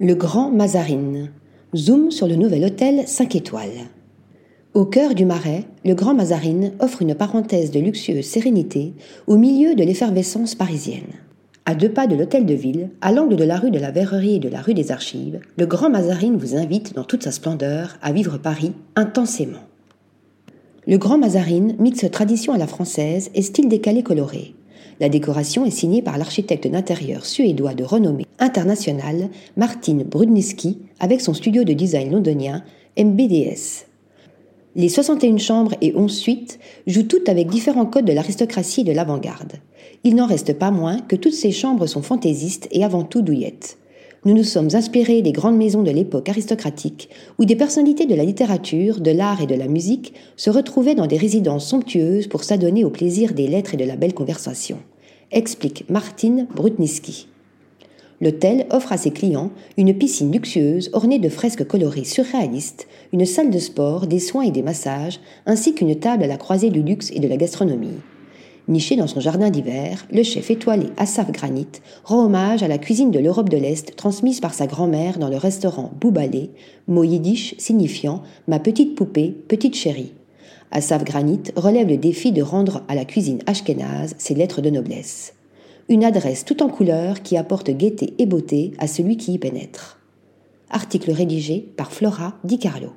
Le Grand Mazarine. Zoom sur le nouvel hôtel 5 étoiles. Au cœur du marais, le Grand Mazarine offre une parenthèse de luxueuse sérénité au milieu de l'effervescence parisienne. À deux pas de l'hôtel de ville, à l'angle de la rue de la Verrerie et de la rue des Archives, le Grand Mazarine vous invite dans toute sa splendeur à vivre Paris intensément. Le Grand Mazarine mixe tradition à la française et style décalé coloré. La décoration est signée par l'architecte d'intérieur suédois de renommée internationale Martin Brudniski avec son studio de design londonien MBDS. Les 61 chambres et 11 suites jouent toutes avec différents codes de l'aristocratie et de l'avant-garde. Il n'en reste pas moins que toutes ces chambres sont fantaisistes et avant tout douillettes nous nous sommes inspirés des grandes maisons de l'époque aristocratique, où des personnalités de la littérature, de l'art et de la musique se retrouvaient dans des résidences somptueuses pour s'adonner au plaisir des lettres et de la belle conversation, explique Martine Brutniski. L'hôtel offre à ses clients une piscine luxueuse ornée de fresques colorées surréalistes, une salle de sport, des soins et des massages, ainsi qu'une table à la croisée du luxe et de la gastronomie. Niché dans son jardin d'hiver, le chef étoilé Assaf Granit rend hommage à la cuisine de l'Europe de l'Est transmise par sa grand-mère dans le restaurant Boubalé, mot yiddish signifiant ma petite poupée, petite chérie. Assaf Granit relève le défi de rendre à la cuisine ashkénaze ses lettres de noblesse. Une adresse tout en couleur qui apporte gaieté et beauté à celui qui y pénètre. Article rédigé par Flora Di Carlo.